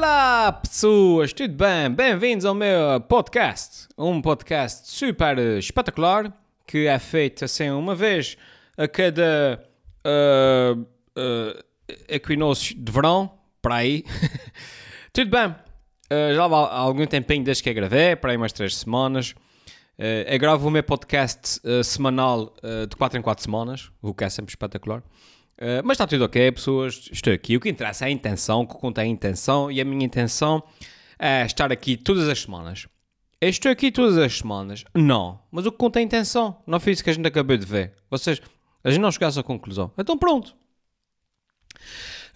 Olá, pessoas, tudo bem? Bem-vindos ao meu podcast. Um podcast super espetacular que é feito assim uma vez a cada uh, uh, equinócio de verão, para aí. tudo bem? Uh, já há algum tempinho desde que eu gravei, para aí umas três semanas. Eu gravo o meu podcast semanal de 4 em 4 semanas, o que é sempre espetacular. Uh, mas está tudo ok, pessoas. Estou aqui. O que interessa é a intenção, o que conta é a intenção. E a minha intenção é estar aqui todas as semanas. Eu estou aqui todas as semanas. Não. Mas o que conta é a intenção. Não foi isso que a gente acabou de ver. Vocês, a gente não chegou a essa conclusão. Então pronto.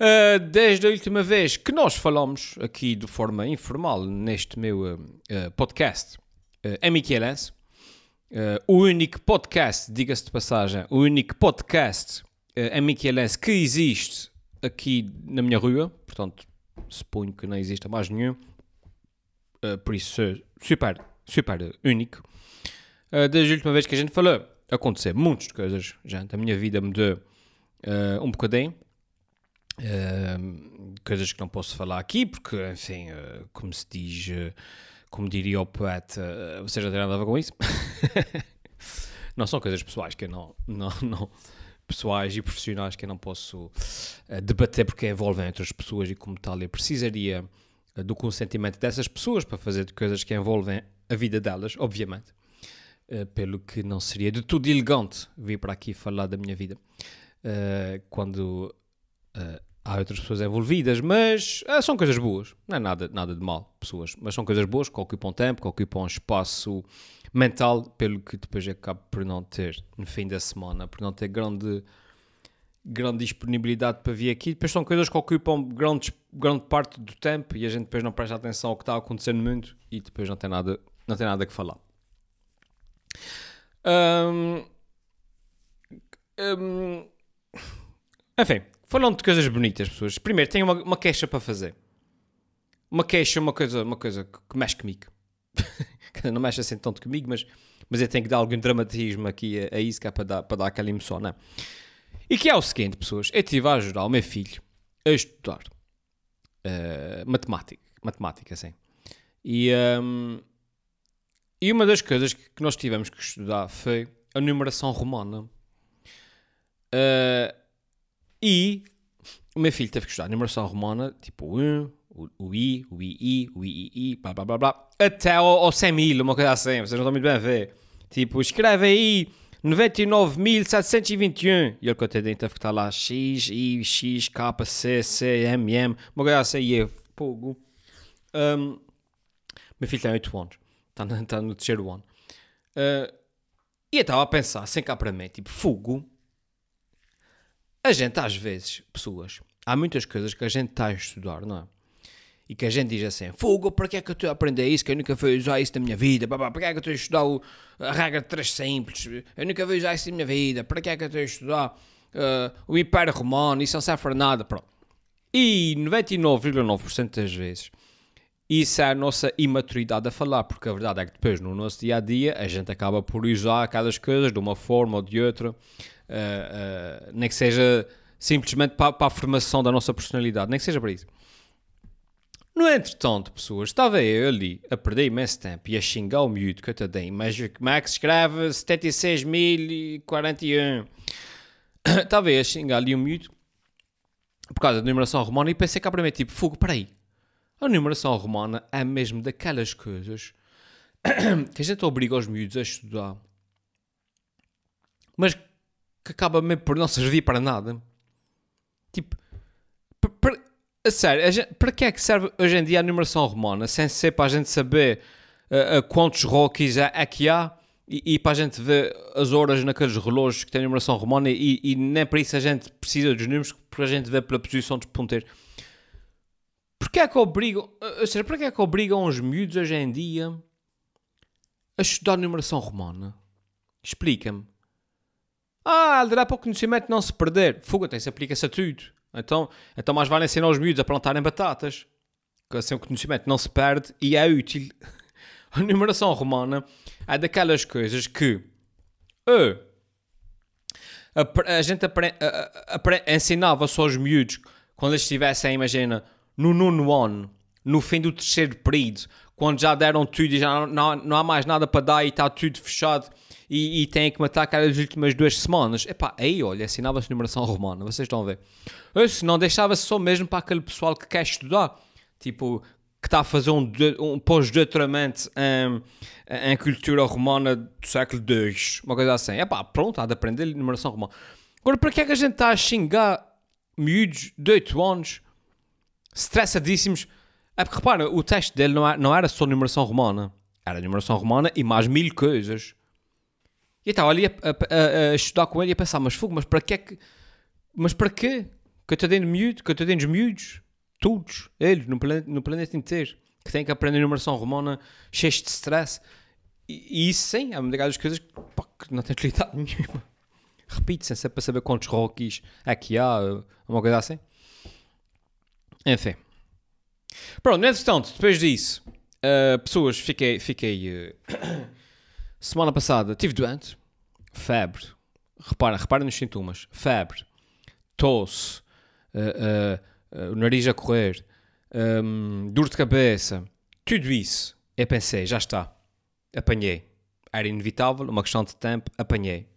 Uh, desde a última vez que nós falamos aqui de forma informal neste meu uh, podcast, uh, Michelense. Uh, o único podcast, diga-se de passagem, o único podcast uh, Michelense que existe aqui na minha rua, portanto, suponho que não exista mais nenhum, uh, por isso super, super único. Uh, desde a última vez que a gente falou, aconteceu muitas coisas, gente, a minha vida mudou uh, um bocadinho. Uh, coisas que não posso falar aqui, porque, enfim, uh, como se diz, uh, como diria o poeta, você já tem nada a ver com isso? não são coisas pessoais que eu não, não, não, pessoais e profissionais que eu não posso debater porque envolvem outras pessoas e, como tal, eu precisaria do consentimento dessas pessoas para fazer coisas que envolvem a vida delas, obviamente. pelo que não seria de tudo elegante vir para aqui falar da minha vida. quando há outras pessoas envolvidas, mas são coisas boas, não é nada, nada de mal, pessoas, mas são coisas boas que ocupam tempo, que ocupam espaço mental, pelo que depois acabo por não ter no fim da semana, por não ter grande, grande disponibilidade para vir aqui. Depois são coisas que ocupam grande, grande parte do tempo e a gente depois não presta atenção ao que está acontecendo mundo e depois não tem nada, não tem nada que falar. Um, um, enfim, Falando de coisas bonitas, pessoas. Primeiro, tenho uma, uma queixa para fazer. Uma queixa, uma coisa, uma coisa que mexe comigo. não mexe assim tanto comigo, mas, mas eu tenho que dar algum dramatismo aqui a, a isso, é para dar, para dar aquela emoção, não é? E que é o seguinte, pessoas. Eu estive a ajudar o meu filho a estudar uh, matemática. Matemática, assim. E, um, e uma das coisas que, que nós tivemos que estudar foi a numeração romana. Uh, e o meu filho teve que estudar numeração romana, tipo o 1, o, o I, o II, o III, blá blá blá blá, até ao, ao 100 mil, uma coisa assim, vocês não estão muito bem a ver. Tipo, escreve aí 99.721 e ele, coitadinho, teve que estar lá X, I, X, K, C, C, M, M, uma coisa assim, e eu, fogo. Um, meu filho tem 8 anos, está no, está no terceiro ano. Uh, e eu estava a pensar, sem cá para mim, tipo, fogo a gente, às vezes, pessoas, há muitas coisas que a gente está a estudar, não é? E que a gente diz assim: Fogo, para que é que eu estou a aprender isso? Que eu nunca fui usar isso na minha vida. Para que é que eu estou a estudar o, a regra de três simples? Eu nunca fui usar isso na minha vida. Para que é que eu estou a estudar uh, o Império Romano? Isso não serve para nada. Pronto. E 99,9% das vezes isso é a nossa imaturidade a falar, porque a verdade é que depois no nosso dia a dia a gente acaba por usar aquelas coisas de uma forma ou de outra uh, nem que seja simplesmente para, para, a formação da nossa personalidade, nem que seja para isso. No entretanto, pessoas, estava eu ali a perder imenso tempo e a xingar o miúdo dei, mas que se escreve 76.041? estava eu a xingar ali o miúdo por causa da numeração romana e pensei cá para mim, tipo, fogo, peraí, a numeração romana é mesmo daquelas coisas que a gente obriga os miúdos a estudar, mas que acaba mesmo por não servir para nada. Tipo, a sério, a gente, para que é que serve hoje em dia a numeração romana? Sem ser para a gente saber uh, uh, quantos rockies é, é que há e, e, para a gente ver as horas naqueles relógios que têm numeração romana e, e nem para isso a gente precisa dos números, porque a gente vê pela posição dos ponteiros. Porquê é que obrigam, ou seja, porquê é que obrigam os miúdos hoje em dia a estudar numeração romana? Explica-me. Ah, dará para o conhecimento não se perder. Fuga, tem-se aplica-se a tudo. Então, então mais vale ensinar os miúdos a plantarem batatas. Que assim o conhecimento não se perde e é útil. A numeração romana é daquelas coisas que uh, a, a, gente apre, a, ensinava só aos miúdos quando eles estivessem, imagina, no nono ano no fim do terceiro período, quando já deram tudo e já não, não há mais nada para dar e está tudo fechado e, e têm que matar aquelas últimas duas semanas, epá, aí olha, assinava-se numeração romana, vocês estão a ver. Se não deixava-se só mesmo para aquele pessoal que quer estudar, tipo, que está a fazer um, um pós-doutoramento em, em, cultura romana do século II, uma coisa assim. É pá, pronto, há de aprender numeração romana. Agora, para que é que a gente está a xingar miúdos de 8 anos, stressadíssimos? É porque, repara, o teste dele não, era, não era só numeração romana. Era numeração romana e mais mil coisas. E estava ali a, a, a, estudar com ele e a pensar, mas fogo, mas para que é que... Mas para quê? Que dentro de que estou dentro de miúdos todos, eles, no planeta, no planeta inteiro, que têm que aprender numeração romana cheios de stress. E, e isso sim, é uma das coisas pá, que não tem utilidade nenhuma. Repite-se, sempre para saber quantos rockies é que há, uma coisa assim. Enfim. Pronto, entretanto, depois disso, uh, pessoas, fiquei, fiquei uh, semana passada, tive doente, febre, repara, repara nos sintomas, febre, tosse, uh, o nariz a correr, um, dor de cabeça, tudo isso. Eu pensei, já está, apanhei. Era inevitável, uma questão de tempo, apanhei.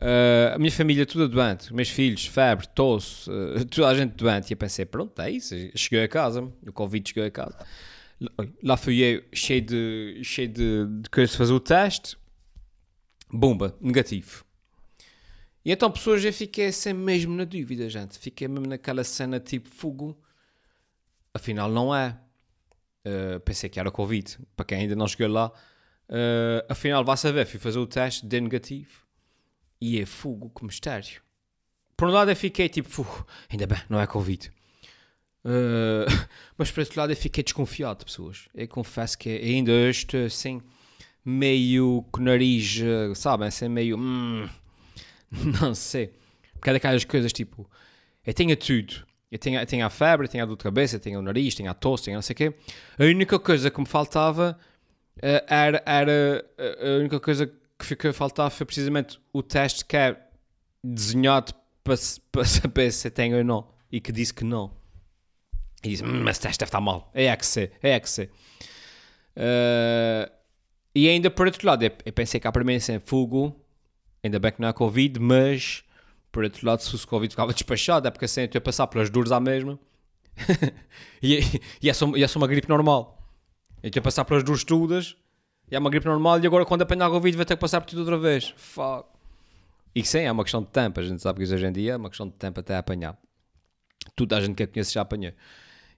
Uh, a minha família toda doente, meus filhos, febre, tosse, uh, toda a gente doente. E eu pensei, pronto, é isso. Cheguei a casa, o Covid chegou a casa. Lá fui eu, cheio de, cheio de, de fazer o teste. Bomba, negativo. E então, pessoas, eu fiquei assim mesmo na dúvida, gente. Fiquei mesmo naquela cena tipo fogo. Afinal, não é. Uh, pensei que era Covid. Para quem ainda não chegou lá. Afinal, vá saber. Fui fazer o teste de negativo. E é fogo, que mistério. Por um lado, eu fiquei tipo, fogo, ainda bem, não é Covid. Uh, mas por outro lado, eu fiquei desconfiado, pessoas. Eu confesso que ainda estou assim, meio com o nariz, sabem, assim, meio. Hum, não sei. Porque é daquelas coisas tipo, eu tenho tudo. Eu tenho, eu tenho a febre, tenho a dor de cabeça, tenho o nariz, tenho a tosse, tenho não sei o quê. A única coisa que me faltava uh, era, era uh, a única coisa que ficou a faltar foi precisamente o teste que é desenhado para, para saber se tenho ou não. E que disse que não. E disse, hum, mas o teste deve estar mal. É, é que ser, é que ser. Uh, e ainda por outro lado, eu, pensei que a primeira sem fogo Ainda bem que não é Covid, mas por outro lado, se o Covid ficava despachado, é porque assim eu ia passar pelas dores à mesma e, e, é só, e é só uma gripe normal. Eu ia passar pelas dores todas é uma gripe normal e agora quando apanhar Covid vai ter que passar por tudo outra vez. Fuck. E sim, é uma questão de tempo. A gente sabe que hoje em dia é uma questão de tempo até apanhar. Tudo a gente que eu conheço já apanhou.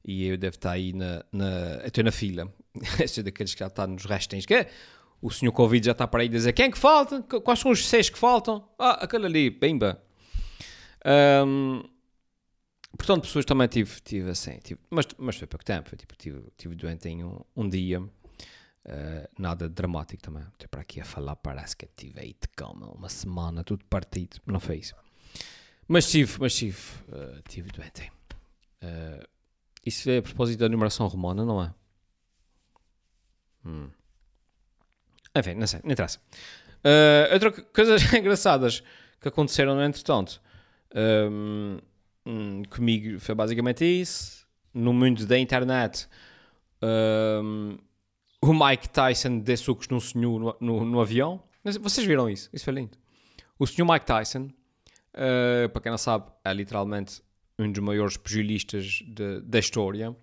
E eu devo estar aí na. na estou na fila. Sou daqueles que já está nos restins. Que é? o senhor Covid já está para aí a dizer quem é que falta? Quais são os seis que faltam? Ah, aquele ali, bimba. Um, portanto, pessoas também tive, tive assim, tive, mas, mas foi pouco tempo. Tipo, tive, tive doente em um, um dia, uh, nada dramático também. Estou para aqui a falar, parece que tive de calma, uma semana, tudo partido. Não foi isso. Mas tive, mas tive, uh, tive doente. Uh, isso é a propósito da numeração romana, não é? Hum. Enfim, não sei, não interessa. Uh, outra coisas engraçadas que aconteceram no entretanto um, um, comigo foi basicamente isso. No mundo da internet, um, o Mike Tyson deu sucos num senhor no, no, no, avião. Vocês viram isso? Isso foi lindo. O senhor Mike Tyson, uh, para quem não sabe, é literalmente um dos maiores pugilistas da história.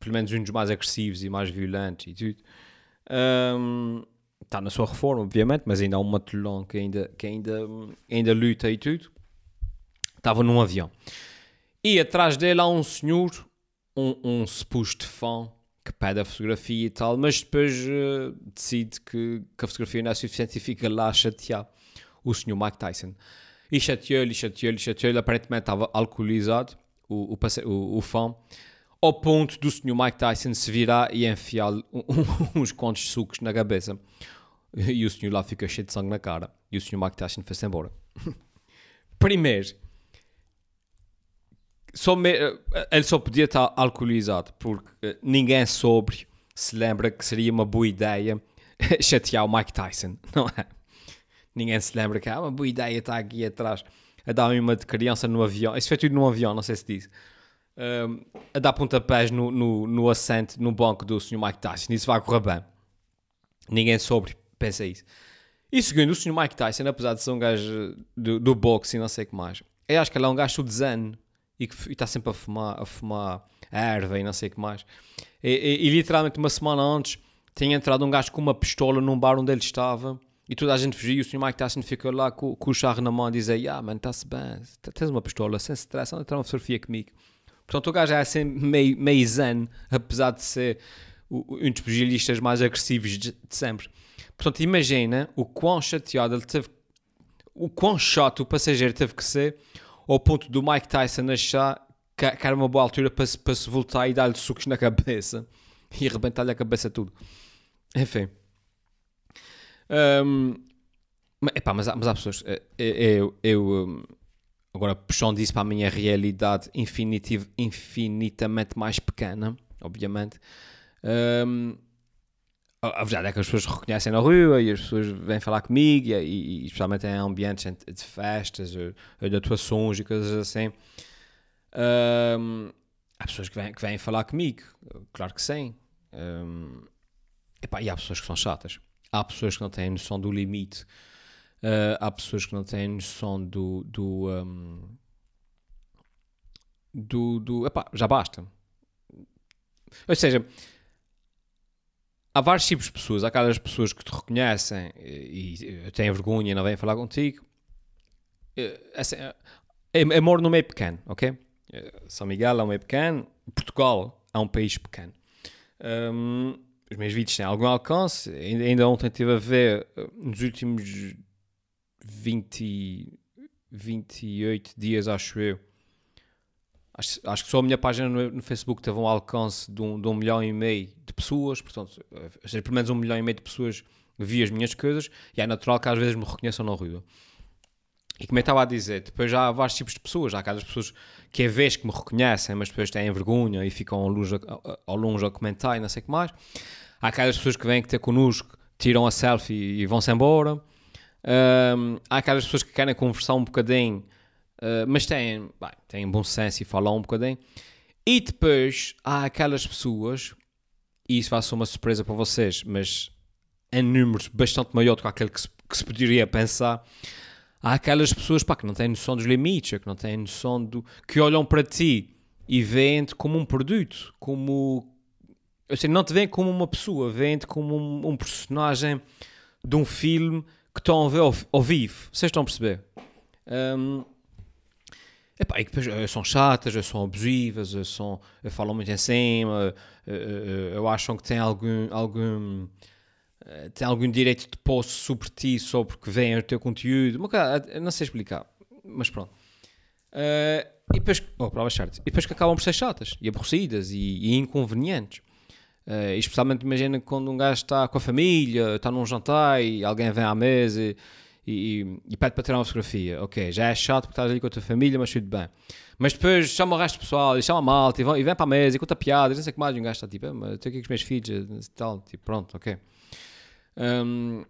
Pelo menos um dos mais agressivos e mais violentos e tudo. Um, está na sua reforma, obviamente, mas ainda há um matelão que ainda, que ainda, ainda luta e tudo. Estava num avião. E atrás dele há um senhor, um, um suposto fã, que pede a fotografia e tal, mas depois uh, decide que, que, a fotografia não é suficiente e fica lá a chatear o senhor Mike Tyson. E chateou-lhe, chateou-lhe, chateou-lhe. Aparentemente estava alcoolizado, o, o, o, o fã, ao ponto do senhor Mike Tyson se virar e enfiar-lhe uns quantos sucos na cabeça. E o senhor lá fica cheio de sangue na cara. E o senhor Mike Tyson foi-se embora. Primeiro, só me, ele só podia estar alcoolizado porque eh, ninguém sobre se lembra que seria uma boa ideia chatear o Mike Tyson, não é? Ninguém se lembra que é uma boa ideia estar aqui atrás a dar uma de criança no avião. Isso foi tudo num avião, não sei se diz. um, a dar pontapés no, no, no assento, no banco do Sr. Mike Tyson. Isso vai correr bem. Ninguém sobre pensa isso. E segundo, o Sr. Mike Tyson, apesar de ser um gajo do, do boxe e não sei o que mais, eu acho que ele é um gajo de zen e que está sempre a fumar, a fumar erva e não sei o que mais. E, e, e, literalmente uma semana antes tinha entrado um gajo com uma pistola num bar onde ele estava e toda a gente fugia e o Sr. Mike Tyson ficou lá com, com o charro na mão a dizer: Yeah, mano, está-se bem, tens uma pistola, sem stress, anda a entrar uma fotografia comigo. Portanto, o gajo é assim meio, meio zen, apesar de ser um dos pugilistas mais agressivos de, de sempre. Portanto, imagina o quão chateado ele teve, o quão chato o passageiro teve que ser ao ponto do Mike Tyson achar que, que era uma boa altura para, para se voltar e dar-lhe sucos na cabeça e arrebentar-lhe a cabeça tudo. Enfim. Um, epá, mas, mas há pessoas. Eh, eh, eu, eu, hum, agora puxando isso para a minha realidade infinitamente mais pequena, obviamente. Um, a verdade é que as pessoas reconhecem na rua e as pessoas vêm falar comigo, e, e especialmente em ambientes de festas ou, ou de atuações e coisas assim. Um, há pessoas que vêm, que vêm falar comigo, claro que sim. Um, epá, e há pessoas que são chatas. Há pessoas que não têm noção do limite. Uh, há pessoas que não têm noção do. do, um, do, do epá, já basta. Ou seja, há vários tipos de pessoas. Há aquelas pessoas que te reconhecem e, e têm vergonha e não vêm falar contigo. É, assim, é amor no meio pequeno, ok? São Miguel é um meio pequeno, Portugal é um país pequeno. Um, os meus vídeos têm algum alcance. Ainda, ainda ontem estive a ver, nos últimos 20, 28 dias, acho eu, Acho, acho, que só a minha página no, no, Facebook teve um alcance de um, de um milhão e meio de pessoas, portanto, pelo menos um milhão e meio de pessoas vi as minhas coisas e é natural que às vezes me reconheçam na rua. E como eu estava a dizer, depois já há vários tipos de pessoas. Há aquelas pessoas que é vez que me reconhecem, mas depois têm vergonha e ficam ao longe, ao longe a comentar e não sei o que mais. Há aquelas pessoas que vêm ter connosco, tiram a selfie e vão-se embora. Um, há aquelas pessoas que querem conversar um bocadinho ah, mas têm, bem, têm bom senso e falam um bocadinho. E depois há aquelas pessoas, e isso vai ser uma surpresa para vocês, mas em números bastante maior do que aquele que se, que se poderia pensar. Há aquelas pessoas pá, que não têm noção dos limites, que não têm noção do. que olham para ti e veem-te como um produto, como. Eu sei, não te veem como uma pessoa, veem-te como um, um, personagem de um filme que estão a ver ao, ao vivo. Vocês estão a perceber? Um, Epá, e depois eh, são chatas, são abusivas, são, falam muito em cima, eu acham que têm algum, algum, eh, têm algum direito de posse sobre ti só porque vêm o teu conteúdo. Uma não sei explicar, mas pronto. E depois, oh, provas certas, e depois que acabam por ser chatas e aborrecidas e, e inconvenientes. Especialmente imagina quando um gajo está com a família, está num jantar e alguém vem à mesa e, e, e pede para tirar uma fotografia. Ok, já é chato porque estás ali com a tua família, mas tudo bem. Mas depois chama o resto do pessoal, e chama a malta, e, vem, e vem para a mesa, e conta piadas, não sei o que mais, e um gajo está tipo, ah, mas estou aqui com os meus filhos, e tal, tipo, pronto, ok. Um,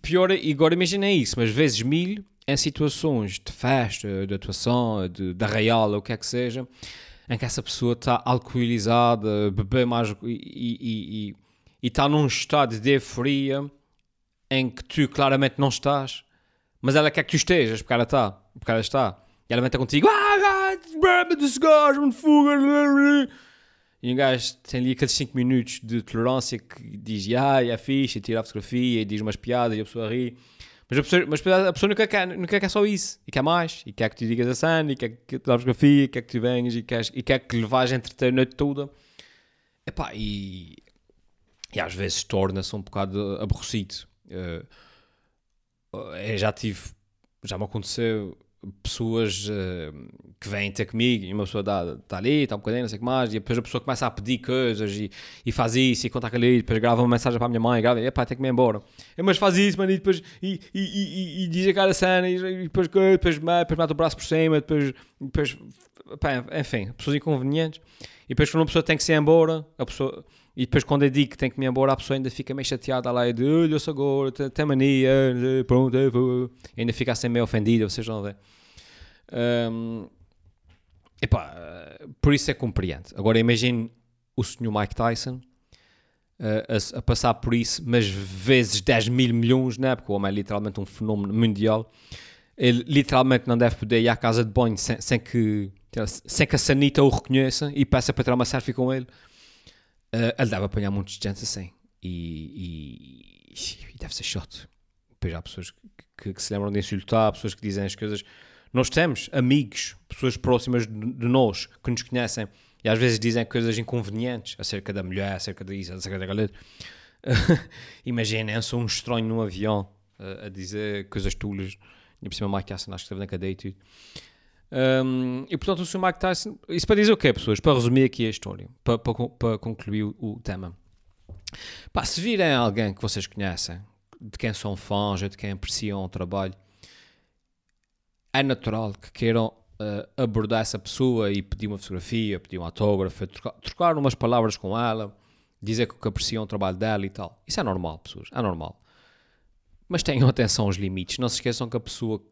pior, e agora imagina isso, mas vezes mil em situações de festa, de atuação, de, de arraial, o que é que seja, em que essa pessoa está alcoolizada, bebê mais e, e, e, e está num estado de euforia em que tu claramente não estás, mas ela quer que tu estejas, porque ela está, porque ela está. E ela vem ter contigo, ah, desse gajo, um fuga. E um gajo tem ali aqueles 5 minutos de tolerância que diz, ah, é fixe, tira a fotografia, e diz umas piadas e a pessoa ri. Mas a pessoa, mas a pessoa nunca, quer, nunca quer só isso, e quer mais, e quer que tu digas a cena, e quer que tu a fotografia, e quer que tu venhas, e quer, e quer que levares a entreter a noite toda. Epá, e, e às vezes torna-se um bocado aborrecido. Uh, já tive, já me aconteceu pessoas uh, que vêm ter comigo e uma pessoa está ali, está um bocadinho, não sei o que mais, e depois a pessoa começa a pedir coisas e, e faz isso e conta ali, depois grava uma mensagem para a minha mãe, grava, epá, tem que me ir embora. É, mas faz isso, mano, e depois e, e, e, e diz aquela cena e, e depois, depois, depois mete o braço por cima, depois, depois epá, enfim, pessoas inconvenientes. E depois quando uma pessoa tem que se embora, a pessoa e depois quando eu digo que tem que me embora, a pessoa ainda fica meio chateada lá e de olha, eu sou agora, tem mania, pronto, eu vou. Ainda fica assim meio ofendida, vocês vão ver. Um, epá, por isso é compreende. Agora imagine o senhor Mike Tyson uh, a, a, passar por isso, mas vezes 10 mil milhões, né? porque o homem é literalmente um fenómeno mundial. Ele literalmente não deve poder ir à casa de banho sem, sem que, sem que a sanita o reconheça e peça para tirar uma selfie com ele. Uh, ele deve apanhar muitos de gente assim. E, e, e, deve ser chato. Depois há pessoas que, que, que, se lembram de insultar, pessoas que dizem as coisas. Nós temos amigos, pessoas próximas de, de nós, que nos conhecem, e às vezes dizem coisas inconvenientes acerca da mulher, acerca disso, acerca daquilo. Imaginem, sou um estranho num avião uh, a dizer coisas tulas. E por cima, Mike Tyson acho que esteve na cadeia e tudo. Um, e portanto, o Sr. Mike Tyson. Isso para dizer o quê, pessoas? Para resumir aqui a história, para, para, para concluir o, tema. Pá, se virem alguém que vocês conhecem, de quem são fãs ou de quem apreciam o trabalho, é natural que queiram uh, abordar essa pessoa e pedir uma fotografia, pedir um autógrafo, trocar, trocar umas palavras com ela, dizer que apreciam o trabalho dela e tal. Isso é normal, pessoas, é normal. Mas tenham atenção aos limites. Não se esqueçam que a pessoa,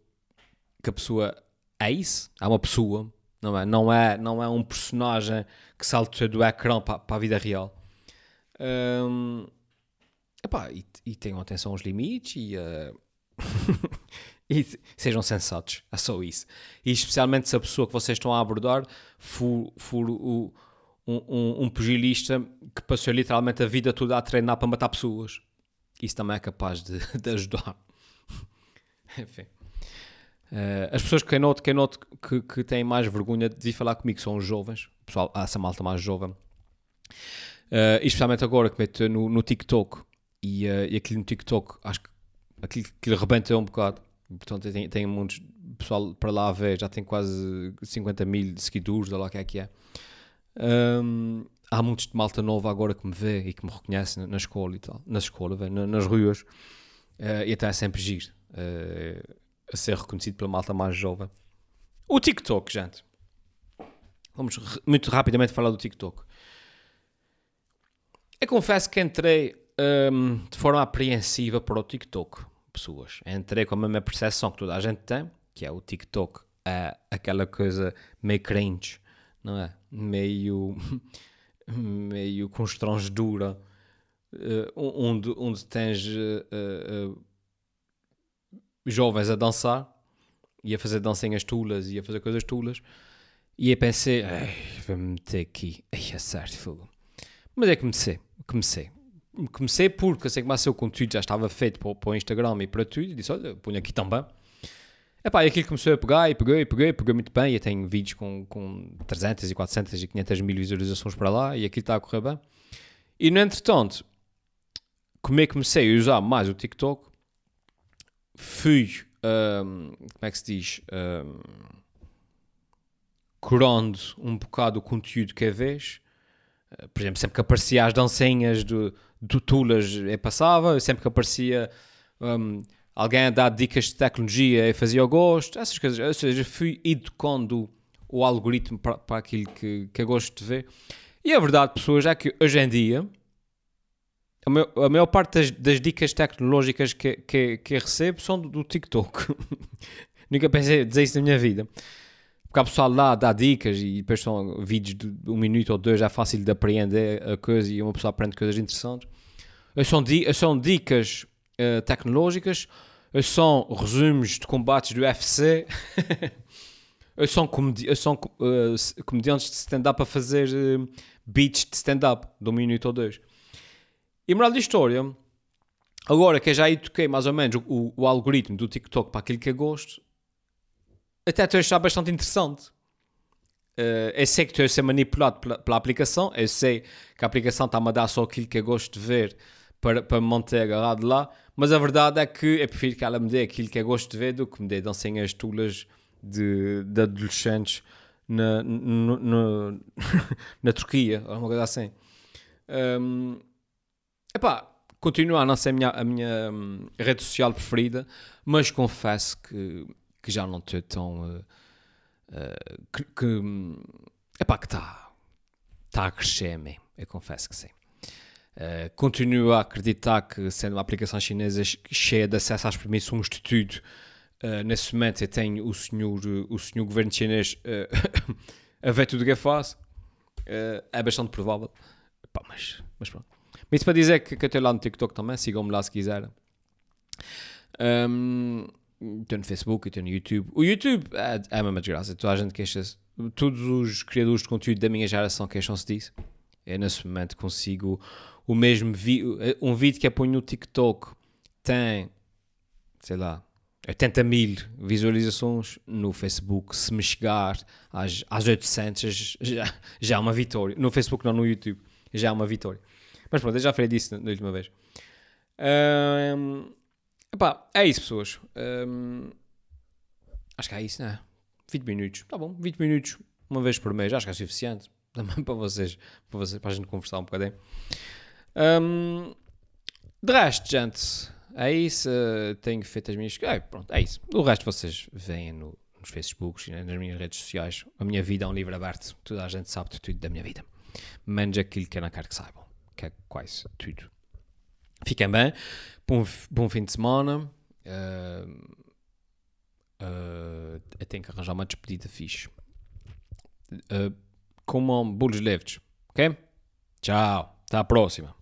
que a pessoa é isso, é uma pessoa, não é? Não é, não é um personagem que salta do ecrã para, para a vida real. Um, epá, e, e, tenham atenção aos limites e, uh, e sejam sensatos. É só isso. E especialmente se a pessoa que vocês estão a abordar for, for o, um, um, um pugilista que passou literalmente a vida toda a treinar para matar pessoas. Isso também é capaz de, de ajudar. Enfim. Uh, as pessoas que noto, que, noto que, que têm mais vergonha de vir falar comigo são os jovens. Pessoal, essa malta mais jovem. Uh, especialmente agora que meto no, no TikTok. E, uh, e aquilo no TikTok, acho que aquilo, aquilo rebenta um bocado. Portanto, tem, tem muitos pessoal para lá a ver, já tem quase 50 mil seguidores, olha lá o que é que é. Um, há muitos de malta nova agora que me vê e que me reconhece na escola e tal, na escola, vê, na, nas ruas, uh, e até é sempre giro uh, a ser reconhecido pela malta mais jovem. O TikTok, gente. Vamos muito rapidamente falar do TikTok. Eu confesso que entrei um, de forma apreensiva para o TikTok, pessoas. Entrei com a mesma percepção que toda a gente tem, que é o TikTok, é aquela coisa meio cringe, não é? Meio, meio constrangedora, uh, onde, onde tens uh, uh, jovens a dançar e a fazer dancinhas tulas e a fazer coisas tulas. E aí pensei, vou-me meter aqui. Ai, é certo, fogo. Mas é que comecei comecei. Comecei porque assim que o seu conteúdo já estava feito para, para o Instagram e para tudo, e disse: Olha, ponho aqui também. Epá, e aquilo começou a pegar e peguei, e peguei, peguei muito bem. E eu tenho vídeos com, com 300 e 400 e 500 mil visualizações para lá e aquilo está a correr bem. E no entretanto, como é que comecei a usar mais o TikTok, fui, um, como é que se diz, um, curando um bocado o conteúdo que é vez eh, por exemplo, sempre que aparecia as dancinhas do, do Tulas, eu passava, sempre que aparecia um, alguém a dar dicas de tecnologia, eu fazia o gosto, essas coisas. Ou seja, fui educando o algoritmo para, para aquilo que, que eu gosto de ver. E a verdade, pessoas, é que hoje em dia a maior, a maior parte das, das, dicas tecnológicas que, que, que recebo são do, do TikTok. Nunca pensei dizer isso na minha vida. Porque há pessoal lá dá dicas e depois são vídeos de um minuto ou dois, é fácil de apreender a coisa e uma pessoa aprende coisas interessantes. São, di são dicas uh, tecnológicas, são resumos de combates do UFC, são, comedi são uh, comediantes de stand-up a fazer uh, beats de stand-up de um minuto ou dois. E moral da história, agora que eu já eduquei mais ou menos o, o algoritmo do TikTok para aquilo que eu gosto, até estou a achar bastante interessante. Uh, eu sei que estou a ser manipulado pela, pela aplicação, eu sei que a aplicação está-me a dar só aquilo que eu gosto de ver para, para me manter agarrado lá, mas a verdade é que eu prefiro que ela me dê aquilo que eu gosto de ver do que me dê dancinhas tulas de, de adolescentes na, na, na, na Turquia, ou uma coisa assim. Um, epá, continua a não ser a minha, a minha hum, rede social preferida, mas confesso que que já não estou tão. Uh, uh, que, que, epá, que está tá a crescer mesmo, eu confesso que sim. Uh, continuo a acreditar que, sendo uma aplicação chinesa cheia de acesso às permissões de tudo, uh, nesse momento eu tenho o senhor, o senhor governo chinês a ver tudo o que eu faço. É bastante provável. Pá, mas, mas pronto. Mas isso para dizer que, que eu estou lá no TikTok também, sigam-me lá se quiserem. Um, estou no Facebook, estou no YouTube. O YouTube é, é a mesma desgraça. Toda a gente queixa-se. Todos os criadores de conteúdo da minha geração queixam-se disso. Eu nesse momento consigo o mesmo vídeo. Um vídeo que eu ponho no TikTok tem, sei lá, 80 mil visualizações no Facebook. Se me chegar às, às 800, já, já é uma vitória. No Facebook, não no YouTube, já é uma vitória. Mas pronto, eu já falei disso na última vez. Um, epá, é isso, pessoas. Um, acho que é isso, né? 20 minutos. Tá bom, 20 minutos uma vez por mês. Acho que é suficiente. Também para vocês, para, vocês, para a gente conversar um bocadinho. Um, de resto, gente, é isso. Tenho feito as minhas. É, pronto, é isso. O resto vocês veem no, nos Facebooks e nas minhas redes sociais. A minha vida é um livro aberto. Toda a gente sabe de tudo da minha vida. Menos aquilo que eu não quero que saibam que é quase tudo. Fiquem bem, bom, bom fim de semana. Uh, uh, eu tenho que arranjar uma despedida fixe. Uh, comam bolos leves, ok? Tchau, até a próxima.